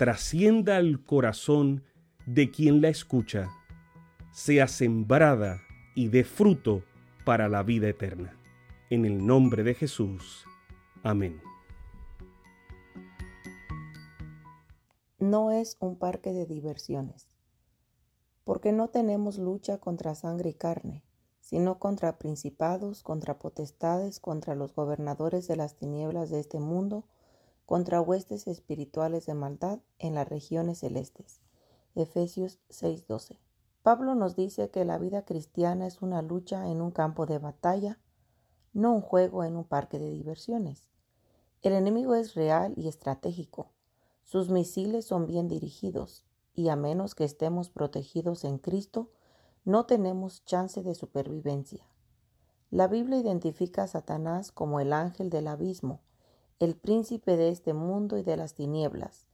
trascienda al corazón de quien la escucha, sea sembrada y dé fruto para la vida eterna. En el nombre de Jesús. Amén. No es un parque de diversiones, porque no tenemos lucha contra sangre y carne, sino contra principados, contra potestades, contra los gobernadores de las tinieblas de este mundo, contra huestes espirituales de maldad en las regiones celestes. Efesios 6:12. Pablo nos dice que la vida cristiana es una lucha en un campo de batalla, no un juego en un parque de diversiones. El enemigo es real y estratégico. Sus misiles son bien dirigidos y a menos que estemos protegidos en Cristo, no tenemos chance de supervivencia. La Biblia identifica a Satanás como el ángel del abismo, el príncipe de este mundo y de las tinieblas,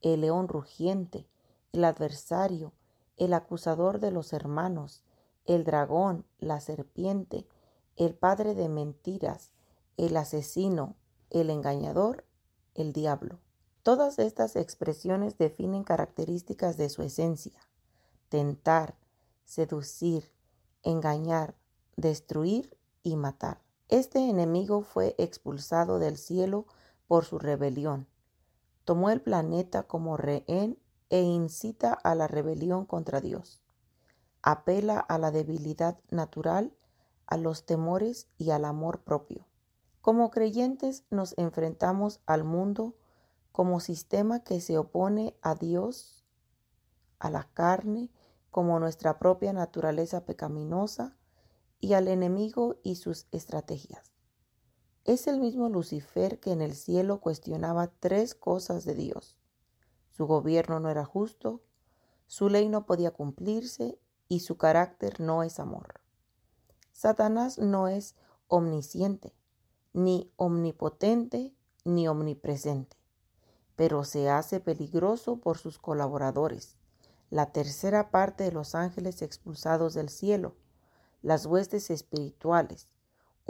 el león rugiente, el adversario, el acusador de los hermanos, el dragón, la serpiente, el padre de mentiras, el asesino, el engañador, el diablo. Todas estas expresiones definen características de su esencia. Tentar, seducir, engañar, destruir y matar. Este enemigo fue expulsado del cielo por su rebelión. Tomó el planeta como rehén e incita a la rebelión contra Dios. Apela a la debilidad natural, a los temores y al amor propio. Como creyentes nos enfrentamos al mundo como sistema que se opone a Dios, a la carne, como nuestra propia naturaleza pecaminosa, y al enemigo y sus estrategias. Es el mismo Lucifer que en el cielo cuestionaba tres cosas de Dios. Su gobierno no era justo, su ley no podía cumplirse y su carácter no es amor. Satanás no es omnisciente, ni omnipotente, ni omnipresente, pero se hace peligroso por sus colaboradores, la tercera parte de los ángeles expulsados del cielo, las huestes espirituales,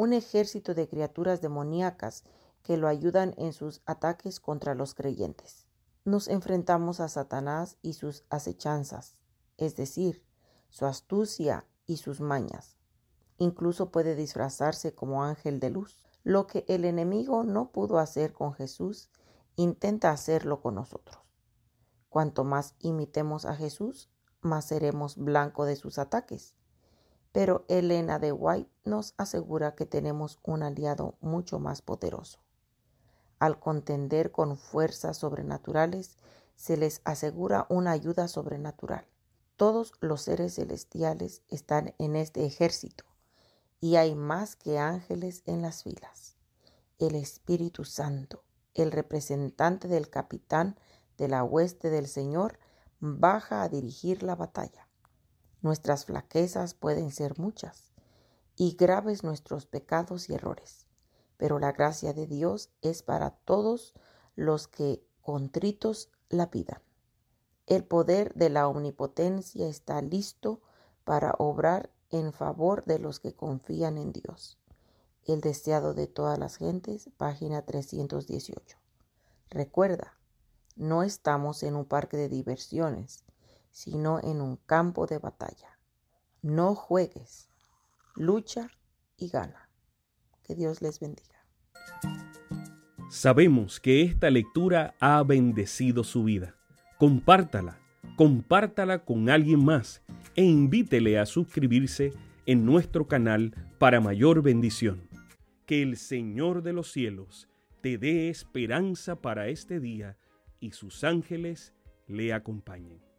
un ejército de criaturas demoníacas que lo ayudan en sus ataques contra los creyentes. Nos enfrentamos a Satanás y sus acechanzas, es decir, su astucia y sus mañas. Incluso puede disfrazarse como ángel de luz. Lo que el enemigo no pudo hacer con Jesús, intenta hacerlo con nosotros. Cuanto más imitemos a Jesús, más seremos blanco de sus ataques pero Elena de White nos asegura que tenemos un aliado mucho más poderoso. Al contender con fuerzas sobrenaturales, se les asegura una ayuda sobrenatural. Todos los seres celestiales están en este ejército y hay más que ángeles en las filas. El Espíritu Santo, el representante del capitán de la hueste del Señor, baja a dirigir la batalla. Nuestras flaquezas pueden ser muchas y graves nuestros pecados y errores, pero la gracia de Dios es para todos los que contritos la pidan. El poder de la omnipotencia está listo para obrar en favor de los que confían en Dios. El deseado de todas las gentes, página 318. Recuerda, no estamos en un parque de diversiones, sino en un campo de batalla. No juegues, lucha y gana. Que Dios les bendiga. Sabemos que esta lectura ha bendecido su vida. Compártala compártala con alguien más e invítele a suscribirse en nuestro canal para mayor bendición. Que el Señor de los cielos te dé esperanza para este día y sus ángeles le acompañen.